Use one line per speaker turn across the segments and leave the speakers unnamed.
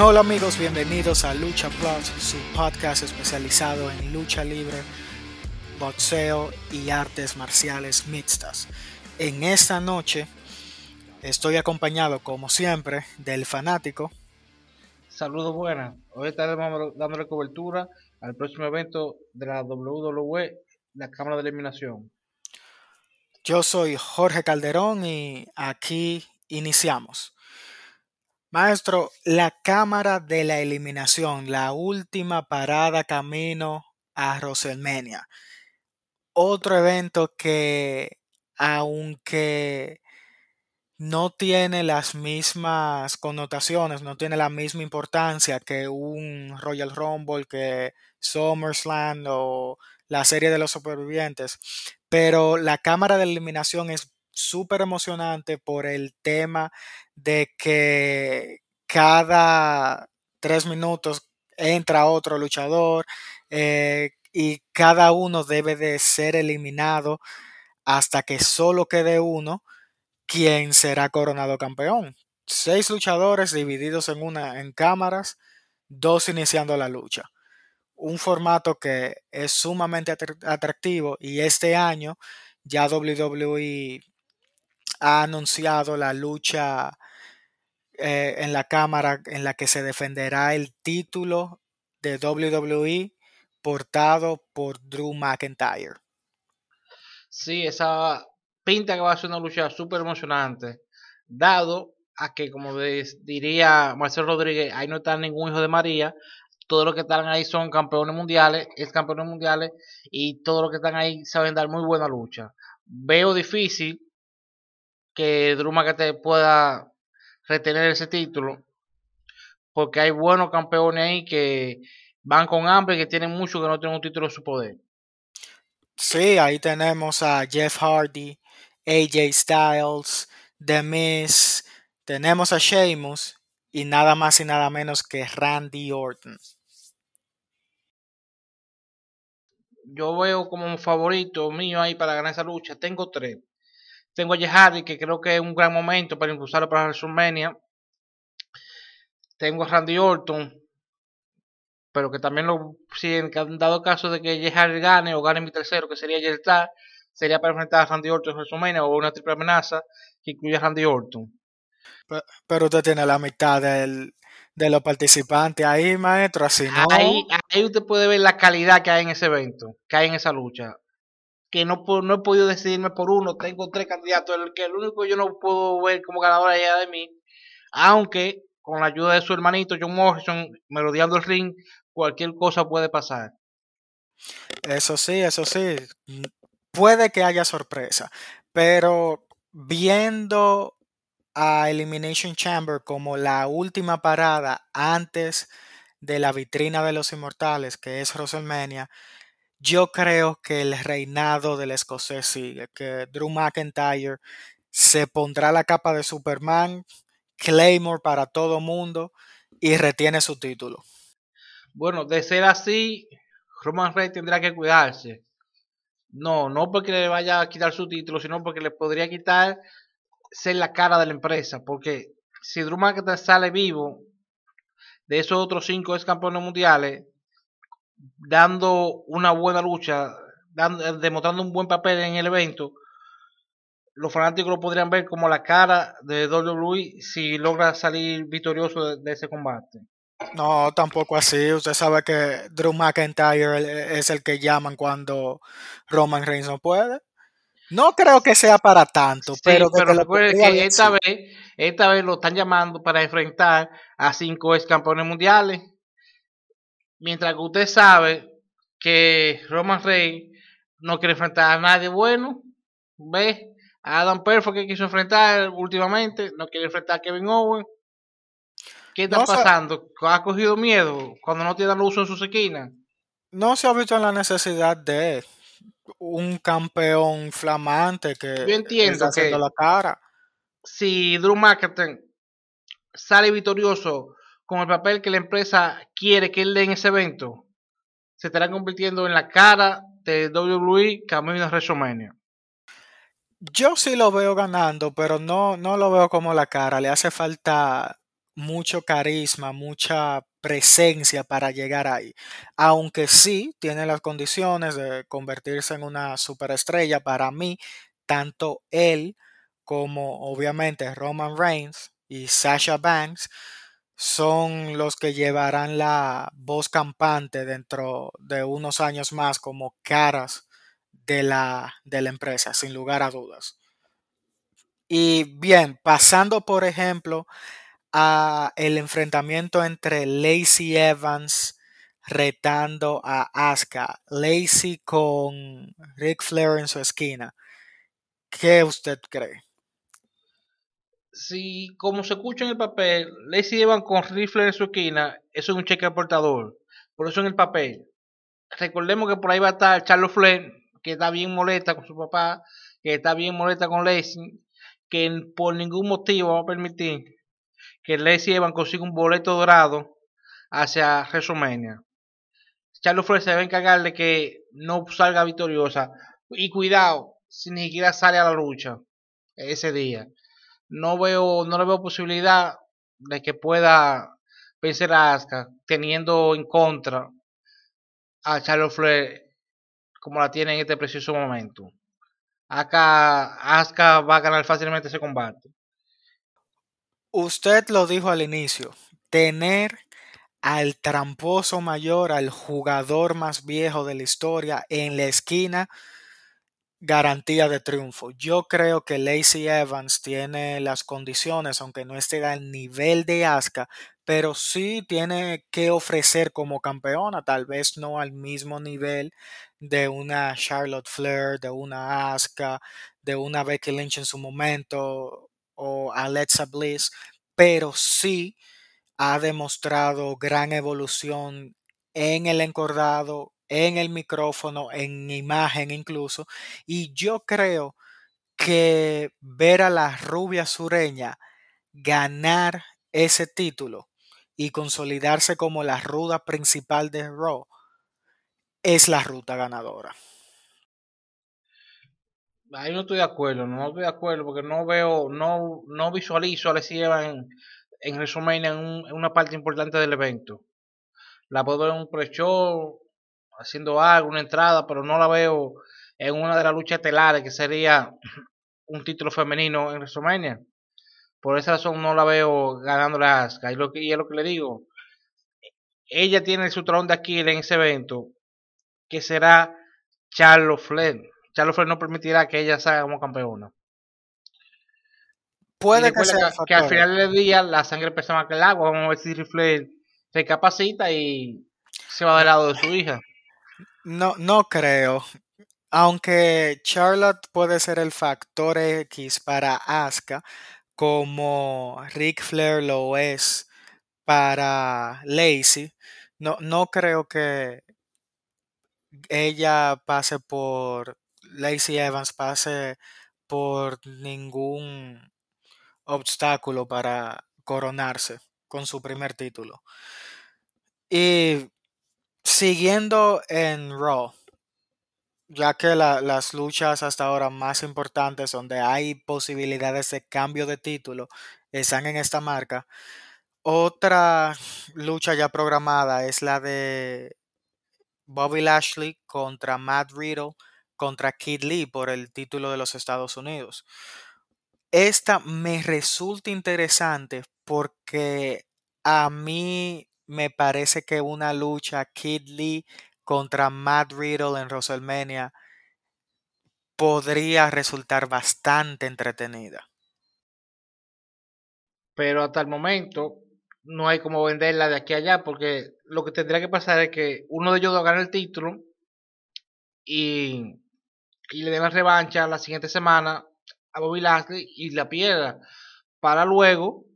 Hola amigos, bienvenidos a Lucha Plus, su podcast especializado en lucha libre, boxeo y artes marciales mixtas. En esta noche estoy acompañado, como siempre, del fanático.
Saludos buenas. Hoy estaremos dándole cobertura al próximo evento de la WWE, la Cámara de Eliminación.
Yo soy Jorge Calderón y aquí iniciamos. Maestro, la Cámara de la Eliminación, la última parada camino a WrestleMania. Otro evento que, aunque no tiene las mismas connotaciones, no tiene la misma importancia que un Royal Rumble, que SummerSlam o la serie de los supervivientes, pero la cámara de eliminación es súper emocionante por el tema de que cada tres minutos entra otro luchador eh, y cada uno debe de ser eliminado hasta que solo quede uno quien será coronado campeón. Seis luchadores divididos en una en cámaras, dos iniciando la lucha. Un formato que es sumamente atractivo y este año ya WWE ha anunciado la lucha eh, en la cámara en la que se defenderá el título de WWE portado por Drew McIntyre.
Sí, esa pinta que va a ser una lucha súper emocionante, dado a que, como diría Marcelo Rodríguez, ahí no está ningún hijo de María, todos los que están ahí son campeones mundiales, es campeones mundiales, y todos los que están ahí saben dar muy buena lucha. Veo difícil que Drew McIntyre pueda retener ese título, porque hay buenos campeones ahí que van con hambre y que tienen mucho que no tienen un título en su poder.
Sí, ahí tenemos a Jeff Hardy, AJ Styles, The Miz, tenemos a Sheamus y nada más y nada menos que Randy Orton.
Yo veo como un favorito mío ahí para ganar esa lucha. Tengo tres. Tengo a Hardy, que creo que es un gran momento para impulsarlo para WrestleMania. Tengo a Randy Orton, pero que también lo, si en dado caso de que Hardy gane o gane mi tercero, que sería Star, sería para enfrentar a Randy Orton en WrestleMania o una triple amenaza que incluya a Randy Orton.
Pero, usted tiene la mitad del, de los participantes ahí, maestro, así no.
Ahí, ahí usted puede ver la calidad que hay en ese evento, que hay en esa lucha que no, no he podido decidirme por uno. Tengo tres candidatos, el que el único yo no puedo ver como ganador allá de mí. Aunque con la ayuda de su hermanito John Morrison, merodeando el ring, cualquier cosa puede pasar.
Eso sí, eso sí. Puede que haya sorpresa. Pero viendo a Elimination Chamber como la última parada antes de la vitrina de los inmortales, que es WrestleMania, yo creo que el reinado del escocés sigue, que Drew McIntyre se pondrá la capa de Superman, Claymore para todo mundo y retiene su título.
Bueno, de ser así, Roman Reigns tendrá que cuidarse. No, no porque le vaya a quitar su título, sino porque le podría quitar ser la cara de la empresa. Porque si Drew McIntyre sale vivo de esos otros cinco ex campeones mundiales, dando una buena lucha, dando, demostrando un buen papel en el evento, los fanáticos lo podrían ver como la cara de WWE si logra salir victorioso de, ese combate.
No, tampoco así. Usted sabe que Drew McIntyre es el que llaman cuando Roman Reigns no puede. No creo que sea para tanto, pero,
pero recuerde que esta vez, esta vez lo están llamando para enfrentar a cinco ex campeones mundiales mientras que usted sabe que Roman Reigns no quiere enfrentar a nadie bueno, ve a Adam Perfect que quiso enfrentar últimamente, no quiere enfrentar a Kevin Owens. ¿Qué está pasando? ¿Ha cogido miedo cuando no tiene luz en sus esquinas?
No se ha visto en la necesidad de un campeón flamante que
Yo entiendo que
la cara.
Si Drew McIntyre sale victorioso con el papel que la empresa quiere que él dé en ese evento, se estará convirtiendo en la cara de WWE camino a WrestleMania.
Yo sí lo veo ganando, pero no, no lo veo como la cara. Le hace falta mucho carisma, mucha presencia para llegar ahí. Aunque sí tiene las condiciones de convertirse en una superestrella, para mí, tanto él como obviamente Roman Reigns y Sasha Banks son los que llevarán la voz campante dentro de unos años más como caras de la, de la empresa, sin lugar a dudas. Y bien, pasando por ejemplo a el enfrentamiento entre Lacey Evans retando a Asuka, Lacey con Ric Flair en su esquina. ¿Qué usted cree?
Si, como se escucha en el papel, Lacey Evans con Ric Flair en su esquina, eso es un cheque aportador. Por eso en el papel. Recordemos que por ahí va a estar Charles Flair, que está bien molesta con su papá, que está bien molesta con Lacey, que por ningún motivo va a permitir que Lacey Evans consiga un boleto dorado hacia WrestleMania. Charles Flair se va a encargar de que no salga victoriosa. Y cuidado, si ni siquiera sale a la lucha ese día. No veo, no le veo posibilidad de que pueda vencer a Asuka teniendo en contra a Charles Flair como la tiene en este preciso momento. Acá Asuka va a ganar fácilmente ese combate.
Usted lo dijo al inicio, tener al tramposo mayor, al jugador más viejo de la historia en la esquina, garantía de triunfo. Yo creo que Lacey Evans tiene las condiciones, aunque no esté al nivel de Asuka, pero sí tiene que ofrecer como campeona, tal vez no al mismo nivel de una Charlotte Flair, de una Asuka, de una Becky Lynch en su momento o Alexa Bliss, pero sí ha demostrado gran evolución en el encordado, en el micrófono, en imagen incluso, y yo creo que ver a la rubia sureña ganar ese título y consolidarse como la ruda principal de Raw es la ruta ganadora.
Ahí no estoy de acuerdo, no estoy de acuerdo porque no veo, no, no visualizo a Leslie en, en resumen en, en, una parte importante del evento. La puedo ver en un pre-show, haciendo algo, una entrada, pero no la veo en una de las luchas estelares que sería un título femenino en WrestleMania. Por esa razón no la veo ganando la Asuka. Y, lo que, y es lo que le digo. Ella tiene su tron de Aquiles en ese evento, que será Charlotte Flair. Charlotte Flair no permitirá que ella salga como campeona.
Puede que, sea
que, que, al final del día la sangre pesa más que el agua. Vamos a ver si Flair se capacita y se va del lado de su hija.
No, no creo. Aunque Charlotte puede ser el factor X para Asuka, como Ric Flair lo es para Lacey, no, no creo que ella pase por Lacey Evans pase por ningún obstáculo para coronarse con su primer título. Y siguiendo en Raw, ya que la, las luchas hasta ahora más importantes donde hay posibilidades de cambio de título están en esta marca, otra lucha ya programada es la de Bobby Lashley contra Matt Riddle contra Kid Lee por el título de los Estados Unidos. Esta me resulta interesante porque a mí me parece que una lucha Kid Lee contra Matt Riddle en WrestleMania podría resultar bastante entretenida.
Pero hasta el momento no hay como venderla de aquí a allá porque lo que tendría que pasar es que uno de ellos gane el título y, y le den la revancha la siguiente semana a Bobby Lashley y la pierda para luego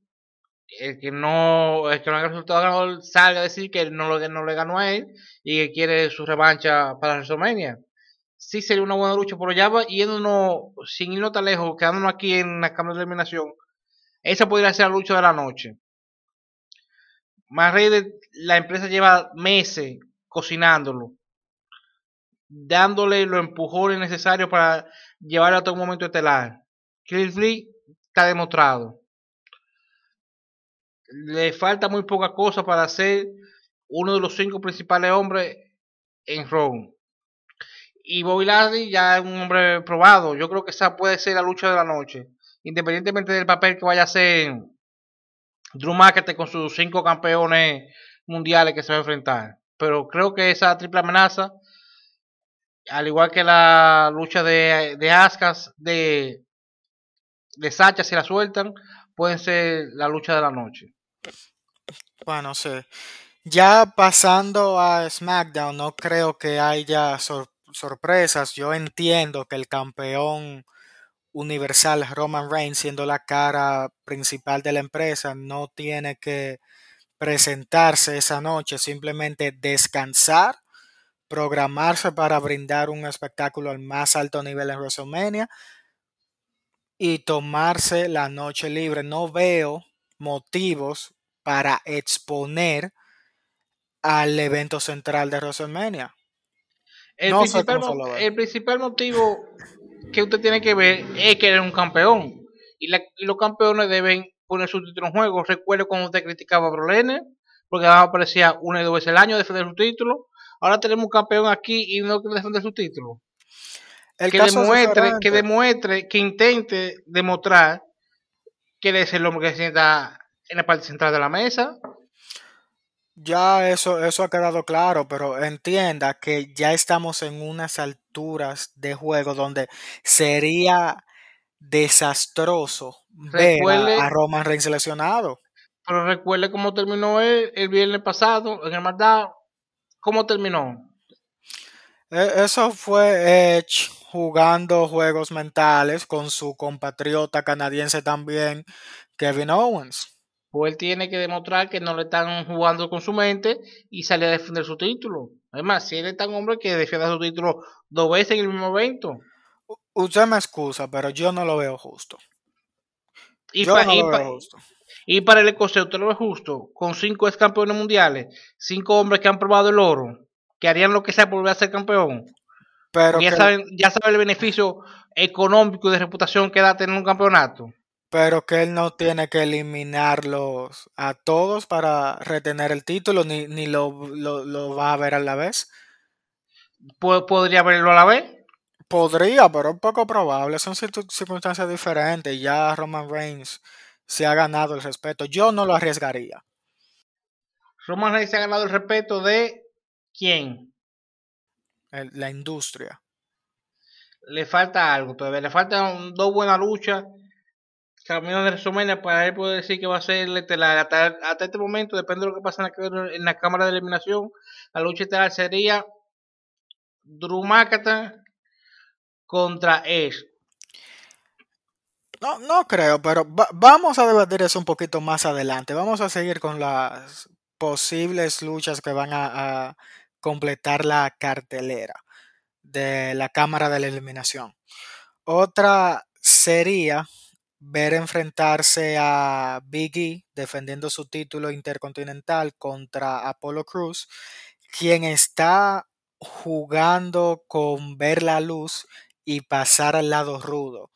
el que no el que no haya resultado ganador salga a decir que no, lo, no le ganó a él y que quiere su revancha para WrestleMania. Sí sería una buena lucha pero ya va yéndonos sin irnos tan lejos quedándonos aquí en la cámara de eliminación esa podría ser la lucha de la noche. Más la empresa lleva meses cocinándolo dándole los empujones necesarios para llevarlo a todo un momento estelar. Cliff está demostrado le falta muy poca cosa para ser uno de los cinco principales hombres en Raw. Y Bobby Lashley ya es un hombre probado. Yo creo que esa puede ser la lucha de la noche. Independientemente del papel que vaya a hacer Drew McIntyre con sus cinco campeones mundiales que se va a enfrentar. Pero creo que esa triple amenaza, al igual que la lucha de, de Ascas, de, de Sacha, si la sueltan, pueden ser la lucha de la noche.
Bueno, sí. Ya pasando a SmackDown, no creo que haya sorpresas. Yo entiendo que el campeón universal Roman Reigns, siendo la cara principal de la empresa, no tiene que presentarse esa noche, simplemente descansar, programarse para brindar un espectáculo al más alto nivel en WrestleMania y tomarse la noche libre. No veo motivos para exponer al evento central de WrestleMania.
El, principal, el principal motivo que usted tiene que ver es que eres un campeón. Y, los campeones deben poner su título en juego. Recuerdo cuando usted criticaba a Brolene, porque aparecía una y dos veces al año defender su título. Ahora tenemos un campeón aquí y no quiere defender su título. que demuestre, que demuestre, que intente demostrar que él es el hombre que se sienta en la parte central de la mesa.
Ya eso, eso ha quedado claro, pero entienda que ya estamos en unas alturas de juego donde sería desastroso ver a, Roman Reigns seleccionado.
Pero recuerde cómo terminó él el viernes pasado en el Maldad. ¿Cómo terminó?
E, eso fue Edge jugando juegos mentales con su compatriota canadiense también, Kevin Owens
pues él tiene que demostrar que no le están jugando con su mente y salir a defender su título. Además, si él es tan hombre que defienda su título dos veces en el mismo evento.
Usted me excusa, pero yo no lo veo justo.
Y, para, y, para el escocés, ¿usted lo ve justo? Con cinco ex campeones mundiales, cinco hombres que han probado el oro, que harían lo que sea por volver a ser campeón. Pero ya, saben, ya saben el beneficio económico y de reputación que da tener un campeonato
pero que él no tiene que eliminarlos a todos para retener el título, ni, ni lo, va a ver a la vez.
¿Podría verlo a la vez?
Podría, pero es poco probable. Son circunstancias diferentes. Ya Roman Reigns se ha ganado el respeto. Yo no lo arriesgaría.
Roman Reigns se ha ganado el respeto de quién?
La industria.
Le falta algo todavía. Le faltan dos buenas luchas camino de resumen para él poder decir que va a ser estelar. Hasta, este momento, depende de lo que pasa en la, cámara de eliminación, la lucha estelar sería Drew contra Edge.
No, no creo, pero vamos a debatir eso un poquito más adelante. Vamos a seguir con las posibles luchas que van a, a completar la cartelera de la cámara de la eliminación. Otra sería ver enfrentarse a Big E defendiendo su título intercontinental contra Apollo Cruz, quien está jugando con ver la luz y pasar al lado rudo.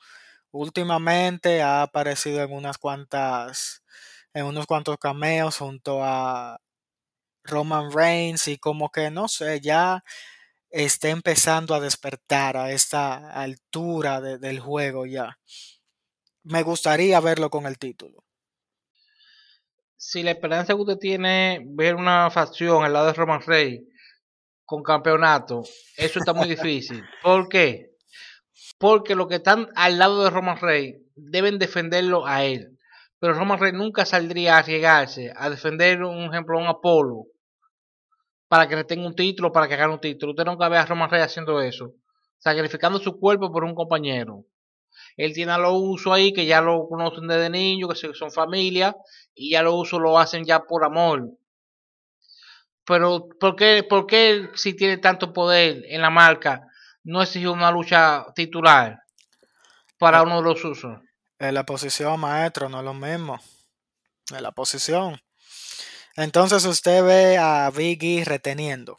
Últimamente ha aparecido en unas cuantas en unos cuantos cameos junto a Roman Reigns y como que no sé, ya está empezando a despertar a esta altura del juego ya me gustaría verlo con el título.
Si la esperanza que usted tiene ver una facción al lado de Roman Reigns con campeonato, eso está muy difícil. ¿Por qué? Porque los que están al lado de Roman Reigns deben defenderlo a él. Pero Roman Reigns nunca saldría a arriesgarse a defender, un ejemplo, a un Apolo para que tenga un título, para que gane un título. Usted nunca ve a Roman Reigns haciendo eso, sacrificando su cuerpo por un compañero él tiene a los usos ahí que ya lo conocen desde niño, que son familia, y ya los usos lo hacen ya por amor. Pero, ¿por qué, por qué si tiene tanto poder en la marca, no exige una lucha titular para uno de los usos?
En la posición, maestro, no es lo mismo. En la posición. Entonces usted ve a Biggie reteniendo.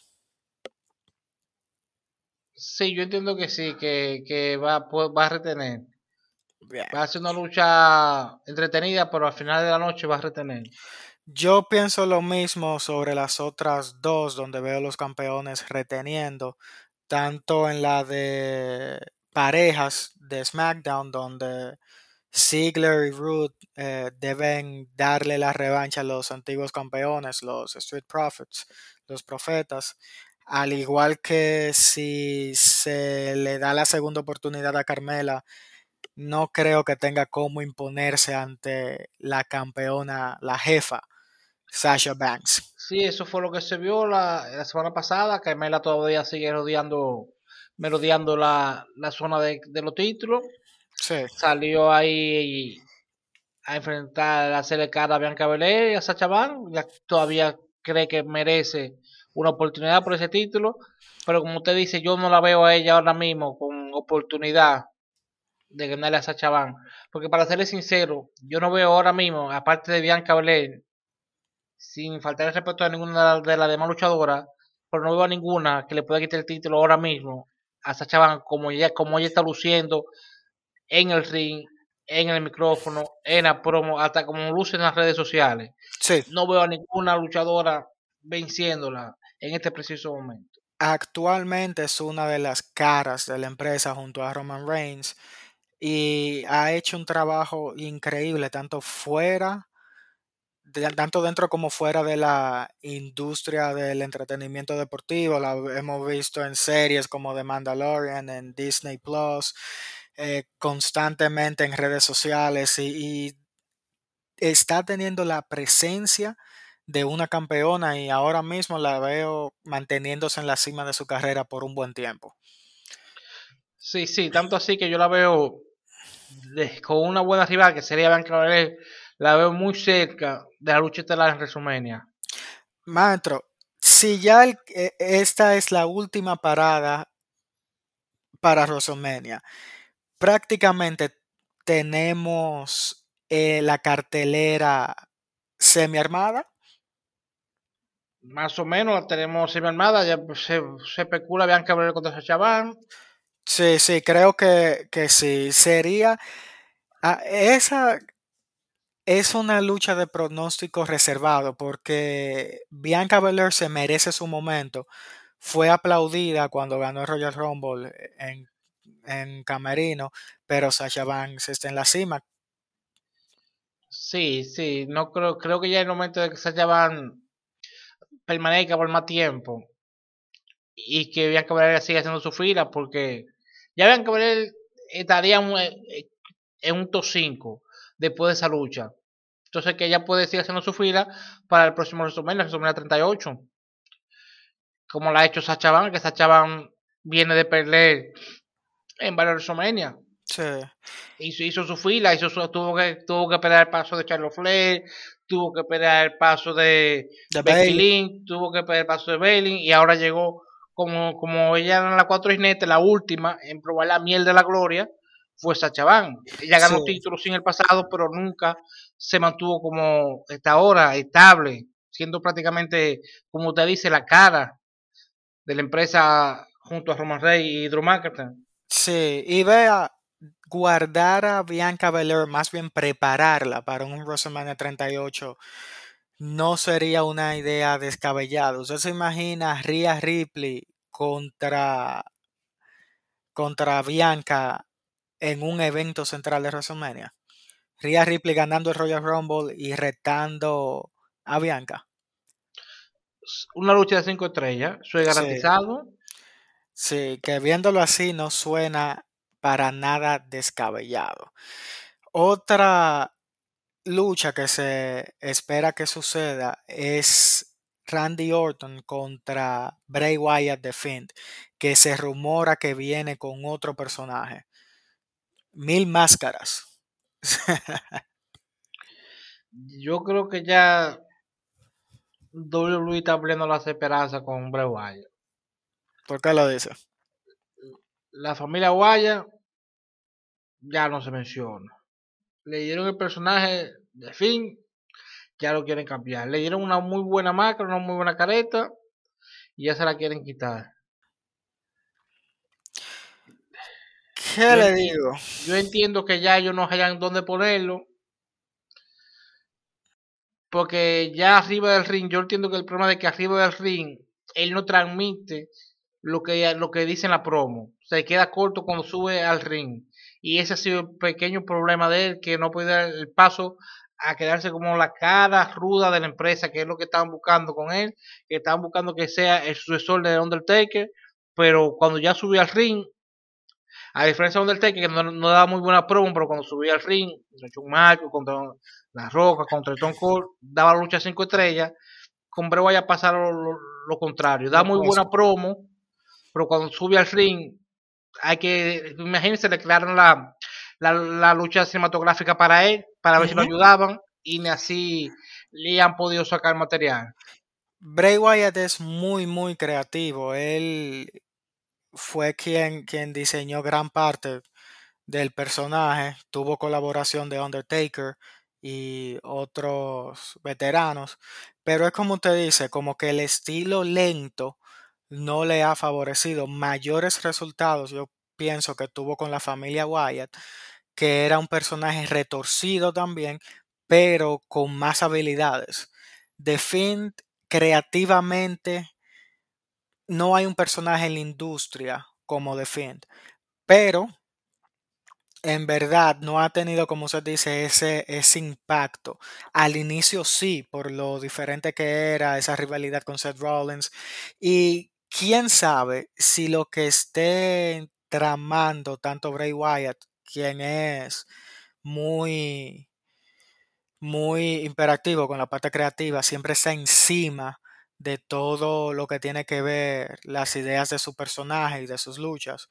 Sí, yo entiendo que sí, que, que va, va a retener. Va a ser una lucha entretenida, pero al final de la noche va a retener.
Yo pienso lo mismo sobre las otras dos, donde veo los campeones reteniendo, tanto en la de parejas de SmackDown, donde Ziggler y Root eh, deben darle la revancha a los antiguos campeones, los Street Profits, los profetas, al igual que si se le da la segunda oportunidad a Carmela, no creo que tenga cómo imponerse ante la campeona, la jefa, Sasha Banks.
Sí, eso fue lo que se vio la, semana pasada. Carmela todavía sigue rodeando, la, la zona de, los títulos. Salió ahí a enfrentar a hacerle cara a Bianca Belair y a Sacha Banks. todavía cree que merece una oportunidad por ese título. Pero como usted dice, yo no la veo a ella ahora mismo con oportunidad de ganarle a Sacha Banks. Porque para serle sincero, yo no veo ahora mismo, aparte de Bianca Belair, sin faltar el respeto a ninguna de las demás luchadoras, pero no veo a ninguna que le pueda quitar el título ahora mismo a Sacha Banks como ella, como ella está luciendo en el ring, en el micrófono, en la promo, hasta como luce en las redes sociales.
Sí.
No veo a ninguna luchadora venciéndola en este preciso momento.
Actualmente es una de las caras de la empresa junto a Roman Reigns y ha hecho un trabajo increíble tanto fuera tanto dentro como fuera de la industria del entretenimiento deportivo. La hemos visto en series como The Mandalorian, en Disney Plus, eh, constantemente en redes sociales y, está teniendo la presencia de una campeona y ahora mismo la veo manteniéndose en la cima de su carrera por un buen tiempo.
Sí, sí, tanto así que yo la veo con una buena rival que sería Bianca Belair la veo muy cerca de la lucha estelar en WrestleMania.
Maestro, si ya e, esta es la última parada para WrestleMania, prácticamente tenemos eh, la cartelera semi-armada.
Más o menos la tenemos semi-armada, ya se, se especula Bianca Belair contra Sacha Banks.
Sí, sí, creo que, que sí. Sería. Ah, esa es una lucha de pronóstico reservado porque Bianca Belair se merece su momento. Fue aplaudida cuando ganó el Royal Rumble en, en Camerino, pero Sasha Banks está en la cima.
Sí, sí, no creo, creo que ya es el momento de que Sasha Banks permanezca por más tiempo y que Bianca Belair siga haciendo su fila porque ya Bianca Belair estaría en un top 5 después de esa lucha. Entonces que ella puede seguir haciendo su fila para el próximo WrestleMania, WrestleMania 38. Como la ha hecho Sacha Van, que Sacha Van viene de perder en WrestleMania.
Sí.
Hizo, hizo su fila, hizo tuvo que tuvo que pelear el paso de Charlotte Flair, tuvo que pelear el paso de, de Becky Lynch, tuvo que pelear el paso de Bailey y ahora llegó como, como ella era la cuatro jinetes, la última en probar la miel de la gloria, fue Sacha Van. Ella ganó títulos en el pasado, pero nunca se mantuvo como está ahora, estable, siendo prácticamente, como usted dice, la cara de la empresa junto a Roman Reigns y Drew McIntyre.
Sí, y vea, guardar a Bianca Belair, más bien prepararla para un WrestleMania 38, no sería una idea descabellada. Usted se imagina a Rhea Ripley contra, contra Bianca en un evento central de WrestleMania. Rhea Ripley ganando el Royal Rumble y retando a Bianca.
Una lucha de cinco estrellas, soy garantizado.
Sí. Que viéndolo así no suena para nada descabellado. Otra lucha que se espera que suceda es Randy Orton contra Bray Wyatt de Finn, que se rumora que viene con otro personaje mil máscaras.
Yo creo que ya WWE está abriendo las esperanzas con Bray Wyatt.
¿Por qué lo dice?
La familia Wyatt ya no se menciona. Le dieron el personaje de fin, ya lo quieren cambiar. Le dieron una muy buena máscara, una muy buena careta y ya se la quieren quitar.
¿Qué
Yo
le digo?
Yo entiendo que ya ellos no hayan dónde ponerlo. Porque ya arriba del ring, yo entiendo que el problema de que arriba del ring, él no transmite lo que, lo que dice en la promo. Se queda corto cuando sube al ring. Y ese ha sido el pequeño problema de él, que no puede dar el paso a quedarse como la cara ruda de la empresa, que es lo que estaban buscando con él, que estaban buscando que sea el sucesor de Undertaker, pero cuando ya subió al ring, a diferencia de Undertaker, que no, no daba muy buena promo, pero cuando subía al ring, contra Michaels, contra La Roca, contra Stone Cold, daba lucha 5 estrellas, con Bray Wyatt pasa lo, lo- lo contrario, da muy buena promo, pero cuando sube al ring, hay que, imagínense, le crearon la, la, la lucha cinematográfica para él, para ver si lo ayudaban, y ni así le han podido sacar material.
Bray Wyatt es muy, muy creativo. Él fue quien, quien diseñó gran parte del personaje. Tuvo colaboración de Undertaker y otros veteranos. Pero es como usted dice, como que el estilo lento no le ha favorecido mayores resultados. Yo pienso que tuvo con la familia Wyatt, que era un personaje retorcido también, pero con más habilidades. The Fiend creativamente no hay un personaje en la industria como The pero en verdad no ha tenido, como usted dice, ese, ese impacto. Al inicio sí, por lo diferente que era esa rivalidad con Seth Rollins. Y quién sabe si lo que esté tramando tanto Bray Wyatt, quien es muy, muy imperactivo con la parte creativa, siempre está encima de todo lo que tiene que ver las ideas de su personaje y de sus luchas.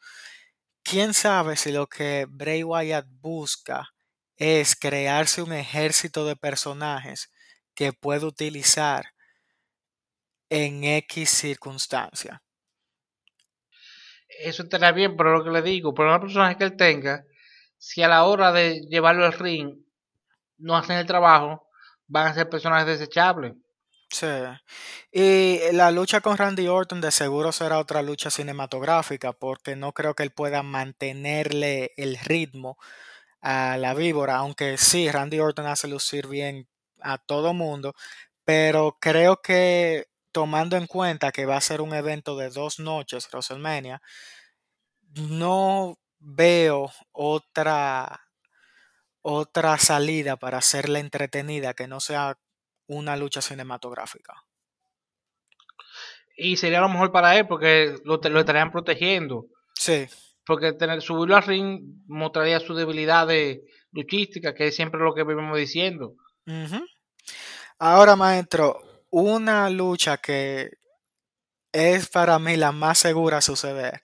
¿Quién sabe si lo que Bray Wyatt busca es crearse un ejército de personajes que puede utilizar en X circunstancia?
Eso estaría bien, pero lo que le digo, por una personaje que él tenga, si a la hora de llevarlo al ring no hacen el trabajo, van a ser personajes desechables.
Sí. Y la lucha con Randy Orton de seguro será otra lucha cinematográfica porque no creo que él pueda mantenerle el ritmo a la víbora, aunque sí, Randy Orton hace lucir bien a todo mundo, pero creo que tomando en cuenta que va a ser un evento de dos noches, WrestleMania, no veo otra otra salida para hacerla entretenida que no sea una lucha cinematográfica.
Y sería lo mejor para él porque lo, lo estarían protegiendo.
Sí,
Porque tener, subirlo al ring mostraría su debilidad de luchística, que es siempre lo que vivimos diciendo.
Ahora, maestro, una lucha que es para mí la más segura a suceder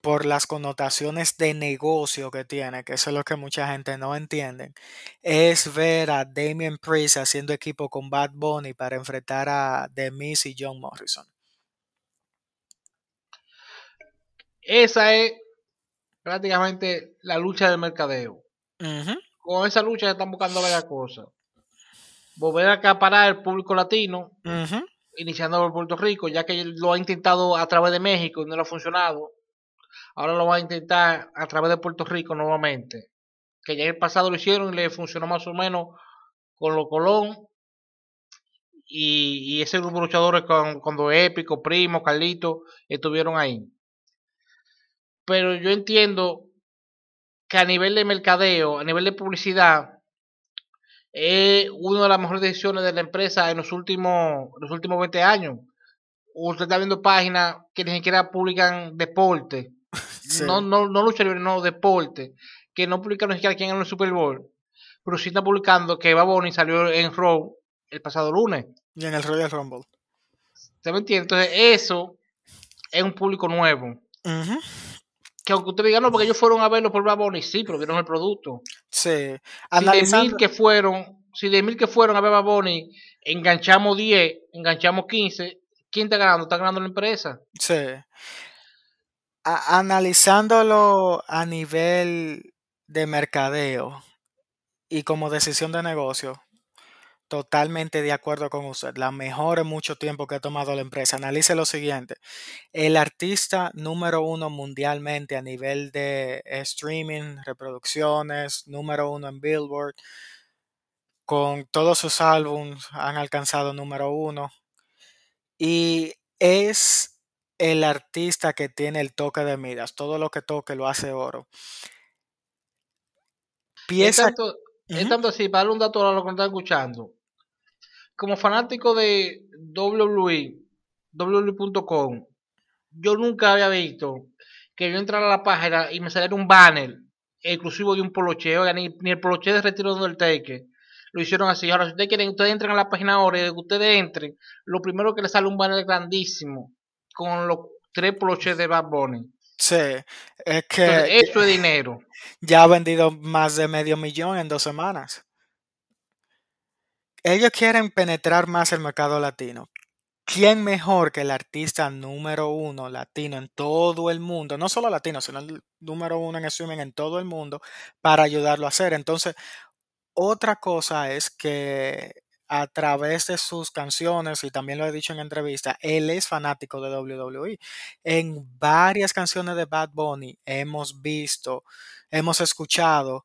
por las connotaciones de negocio que tiene, que eso es lo que mucha gente no entiende, es ver a Damien Priest haciendo equipo con Bad Bunny para enfrentar a The Miz y John Morrison.
Esa es prácticamente la lucha del mercadeo. Con esa lucha están buscando varias cosas. Volver a acaparar el público latino, iniciando por Puerto Rico, ya que lo ha intentado a través de México y no le ha funcionado. Ahora lo va a intentar a través de Puerto Rico nuevamente. Que ya en el pasado lo hicieron y le funcionó más o menos con los Colón. Y, y ese grupo de luchadores con, cuando Épico, Primo, Carlito estuvieron ahí. Pero yo entiendo que a nivel de mercadeo, a nivel de publicidad, es una de las mejores decisiones de la empresa en los últimos, los últimos 20 años. Usted está viendo páginas que ni siquiera publican deporte,
Sí.
no, no, no lucha libre, no deporte, que no publican ni siquiera quién ganó el Super Bowl, pero sí está publicando que Baboni salió en Raw el pasado lunes.
Y en el Royal Rumble.
¿Se me entiende? Entonces, eso es un público nuevo.
Ujú.
Que aunque usted diga, no, porque ellos fueron a verlo por Baboni, sí, pero vieron el producto.
Sí.
Si de mil que fueron, si de mil que fueron a ver Bunny, enganchamos 10, enganchamos 15, ¿quién está ganando? Está ganando la empresa.
sí. A- analizándolo a nivel de mercadeo y como decisión de negocio, totalmente de acuerdo con usted. La mejor en mucho tiempo que ha tomado la empresa. Analice lo siguiente. El artista número uno mundialmente a nivel de streaming, reproducciones, número uno en Billboard, con todos sus álbumes han alcanzado número uno. Y es el artista que tiene el toque de Midas. Todo lo que toque lo hace oro.
Es
Pieza.
es tanto así, para un dato a lo que están escuchando. Como fanático de WWE, WWE.com, yo nunca había visto que yo entrara a la página y me saliera un banner exclusivo de un poloche. Oiga, ni, ni el poloche de retiro del Undertaker lo hicieron así. Ahora, si ustedes quieren, ustedes entran a la página ahora y de que ustedes entren, lo primero que les sale un banner grandísimo con los tres poloches de Bad Bunny.
Sí, es
Entonces,
que
eso es dinero.
ya ha vendido más de medio millón en dos semanas. Ellos quieren penetrar más el mercado latino. ¿Quién mejor que el artista número uno latino en todo el mundo? No solo latino, sino el número uno en streaming en todo el mundo para ayudarlo a hacer. Entonces, otra cosa es que a través de sus canciones, y también lo he dicho en entrevista, él es fanático de WWE. En varias canciones de Bad Bunny hemos visto, hemos escuchado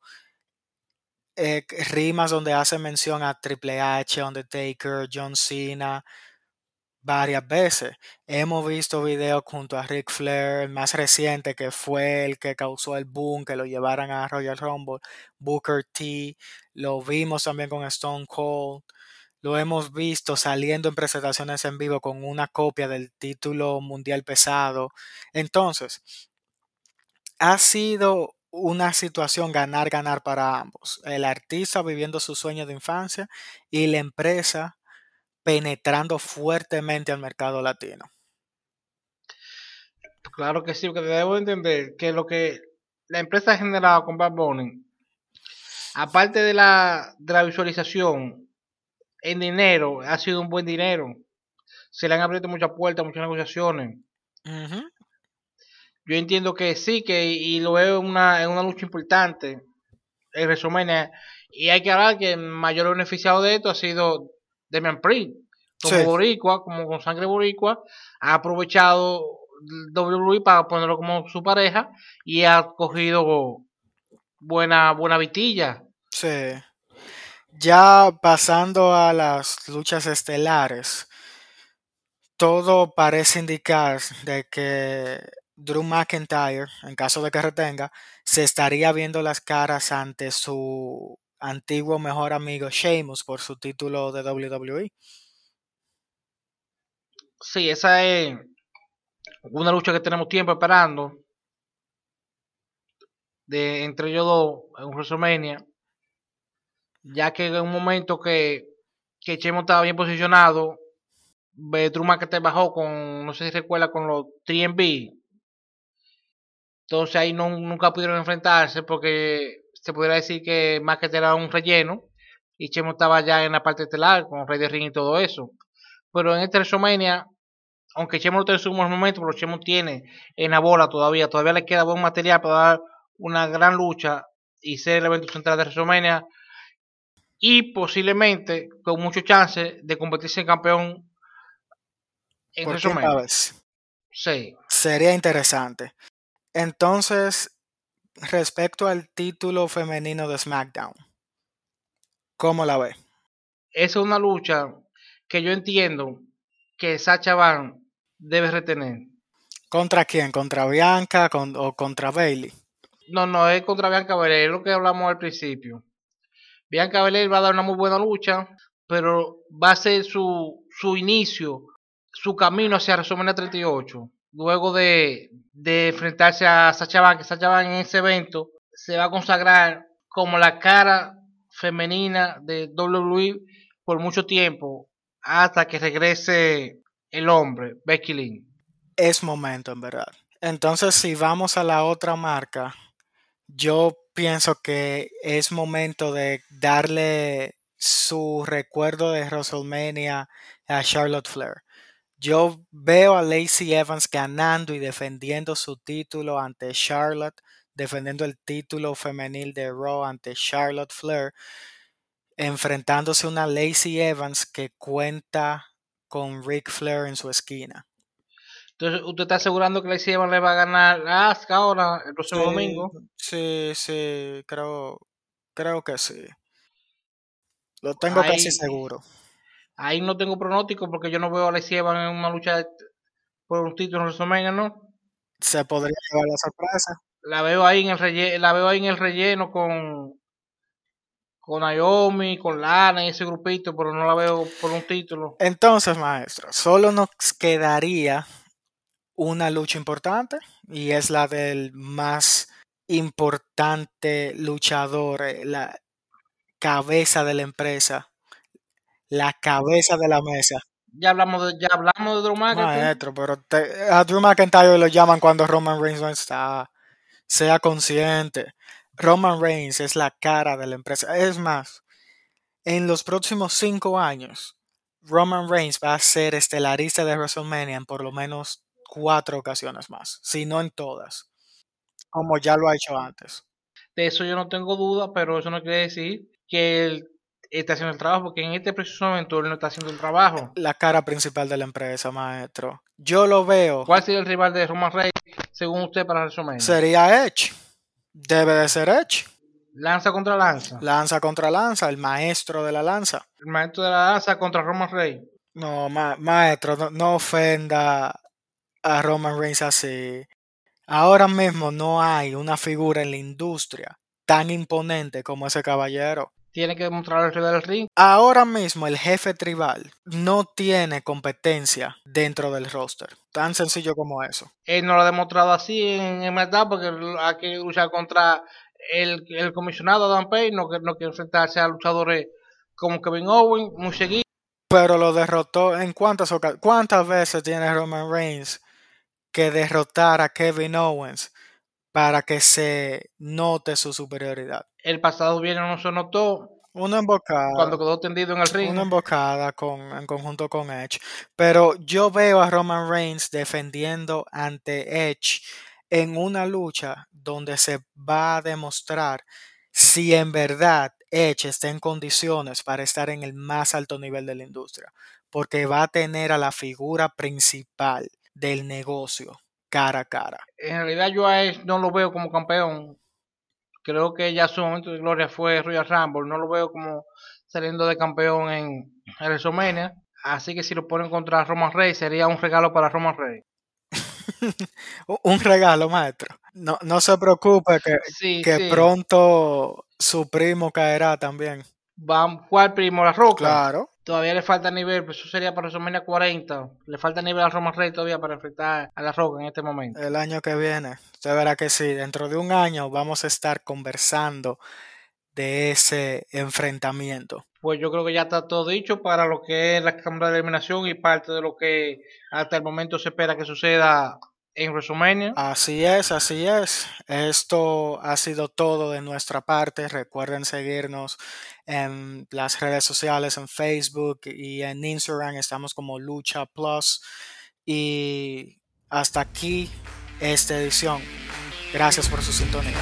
eh, rimas donde hace mención a Triple H, Undertaker, John Cena, varias veces. Hemos visto videos junto a Ric Flair, el más reciente que fue el que causó el boom, que lo llevaran a Royal Rumble, Booker T, lo vimos también con Stone Cold, lo hemos visto saliendo en presentaciones en vivo con una copia del título mundial pesado. Entonces, ha sido una situación ganar-ganar para ambos. El artista viviendo su sueño de infancia y la empresa penetrando fuertemente al mercado latino.
Claro que sí, porque debo entender que lo que la empresa ha generado con Bad Bunny, aparte de la, de la visualización en dinero, ha sido un buen dinero. Se le han abierto muchas puertas, muchas negociaciones. Yo entiendo que sí, que y lo veo en una, una lucha importante en WrestleMania. Y hay que hablar que el mayor beneficiado de esto ha sido Damian Priest. Como
Sí.
boricua, como con sangre boricua, ha aprovechado WWE para ponerlo como su pareja y ha cogido buena, buena vitilla.
Sí. Ya pasando a las luchas estelares, todo parece indicar de que Drew McIntyre, en caso de que retenga, se estaría viendo las caras ante su antiguo mejor amigo Sheamus por su título de WWE.
Sí, esa es una lucha que tenemos tiempo esperando. De entre ellos dos en WrestleMania. Ya que en un momento que, que estaba bien posicionado, Drew McIntyre bajó con, no sé si recuerda, con los 3B. Entonces ahí no, nunca pudieron enfrentarse porque se pudiera decir que McIntyre era un relleno y Chemo estaba ya en la parte estelar con Rey de Ring y todo eso. Pero en este WrestleMania, aunque Chemo no tiene su buen momento, pero Chemo tiene en la bola todavía, todavía le queda buen material para dar una gran lucha y ser el evento central de WrestleMania y posiblemente con mucho chance de convertirse en campeón en WrestleMania. Sí.
Sería interesante. Entonces, respecto al título femenino de SmackDown, ¿cómo la ve?
Es una lucha que yo entiendo que Sacha Van debe retener.
¿Contra quién? ¿Contra Bianca con- o contra Bailey?
No, no, es contra Bianca Belair, es lo que hablamos al principio. Bianca Belair va a dar una muy buena lucha, pero va a ser su, su inicio, su camino hacia WrestleMania 38. Luego de, de enfrentarse a Sacha Banks, que Sacha Banks en ese evento se va a consagrar como la cara femenina de WWE por mucho tiempo, hasta que regrese el hombre, Becky Lynch.
Es momento, en verdad. Entonces, si vamos a la otra marca, yo pienso que es momento de darle su recuerdo de WrestleMania a Charlotte Flair. Yo veo a Lacey Evans ganando y defendiendo su título ante Charlotte, defendiendo el título femenil de Raw ante Charlotte Flair. enfrentándose a una Lacey Evans que cuenta con Ric Flair en su esquina.
Entonces, ¿usted está asegurando que Lacey Evans le va a ganar a Asuka ahora, el próximo
Sí,
domingo?
Sí, sí, creo, creo que sí. Lo tengo casi seguro.
Ahí no tengo pronóstico porque yo no veo a Lacey Evans en una lucha de- por un título en WrestleMania, ¿no?
Se podría llevar la sorpresa.
La veo ahí en el relleno, la veo ahí en el relleno con con Naomi, con Lana y ese grupito, pero no la veo por un título.
Entonces, maestro, solo nos quedaría una lucha importante y es la del más importante luchador, eh, la cabeza de la empresa, la cabeza de la mesa.
Ya hablamos de, ya hablamos de Drew McIntyre.
Maestro, pero te- a Drew McIntyre lo llaman cuando Roman Reigns no está. Sea consciente. Roman Reigns es la cara de la empresa. Es más, en los próximos cinco años, Roman Reigns va a ser estelarista de WrestleMania en por lo menos cuatro ocasiones más, si no en todas, como ya lo ha hecho antes.
De eso yo no tengo duda, pero eso no quiere decir que él esté haciendo el trabajo, porque en este preciso momento él no está haciendo el trabajo.
La cara principal de la empresa, maestro. Yo lo veo.
¿Cuál sería el rival de Roman Reigns según usted para WrestleMania?
Sería Edge. Debe de ser Edge.
Lanza contra lanza.
Lanza contra lanza, el maestro de la lanza.
El maestro de la lanza contra Roman Reigns.
No, ma- maestro, no, no ofenda a Roman Reigns así. Ahora mismo no hay una figura en la industria tan imponente como ese caballero.
Tiene que demostrar el rival del ring.
Ahora mismo el jefe tribal no tiene competencia dentro del roster. Tan sencillo como eso.
Él no lo ha demostrado así en mercado porque hay que luchar contra el, el comisionado Adam Payne. No, quiere enfrentarse a luchadores como Kevin Owens, muy seguido.
Pero lo derrotó en cuántas ocasiones. ¿Cuántas veces tiene Roman Reigns que derrotar a Kevin Owens para que se note su superioridad?
El pasado viernes no se notó
Una embocada.
cuando quedó tendido en el ring.
Una embocada con, en conjunto con Edge. Pero yo veo a Roman Reigns defendiendo ante Edge en una lucha donde se va a demostrar si en verdad Edge está en condiciones para estar en el más alto nivel de la industria. Porque va a tener a la figura principal del negocio cara a cara.
En realidad yo a él no lo veo como campeón. Creo que ya su momento de gloria fue Royal Rumble. No lo veo como saliendo de campeón en WrestleMania. Así que si lo ponen contra Roman Reigns sería un regalo para Roman Reigns.
Un regalo, maestro. No, no se preocupe que,
Sí,
que
sí.
pronto su primo caerá también.
¿Cuál primo? La Roca.
Claro.
Todavía le falta nivel, pues eso sería para WrestleMania 40. Le falta nivel a Roman Reigns todavía para enfrentar a La Roca en este momento.
El año que viene. Usted verá que sí. Dentro de un año vamos a estar conversando de ese enfrentamiento.
Pues yo creo que ya está todo dicho para lo que es la cámara de eliminación y parte de lo que hasta el momento se espera que suceda en WrestleMania.
Así es, así es. Esto ha sido todo de nuestra parte. Recuerden seguirnos en las redes sociales, en Facebook y en Instagram. Estamos como Lucha Plus. Y hasta aquí esta edición. Gracias por su sintonía.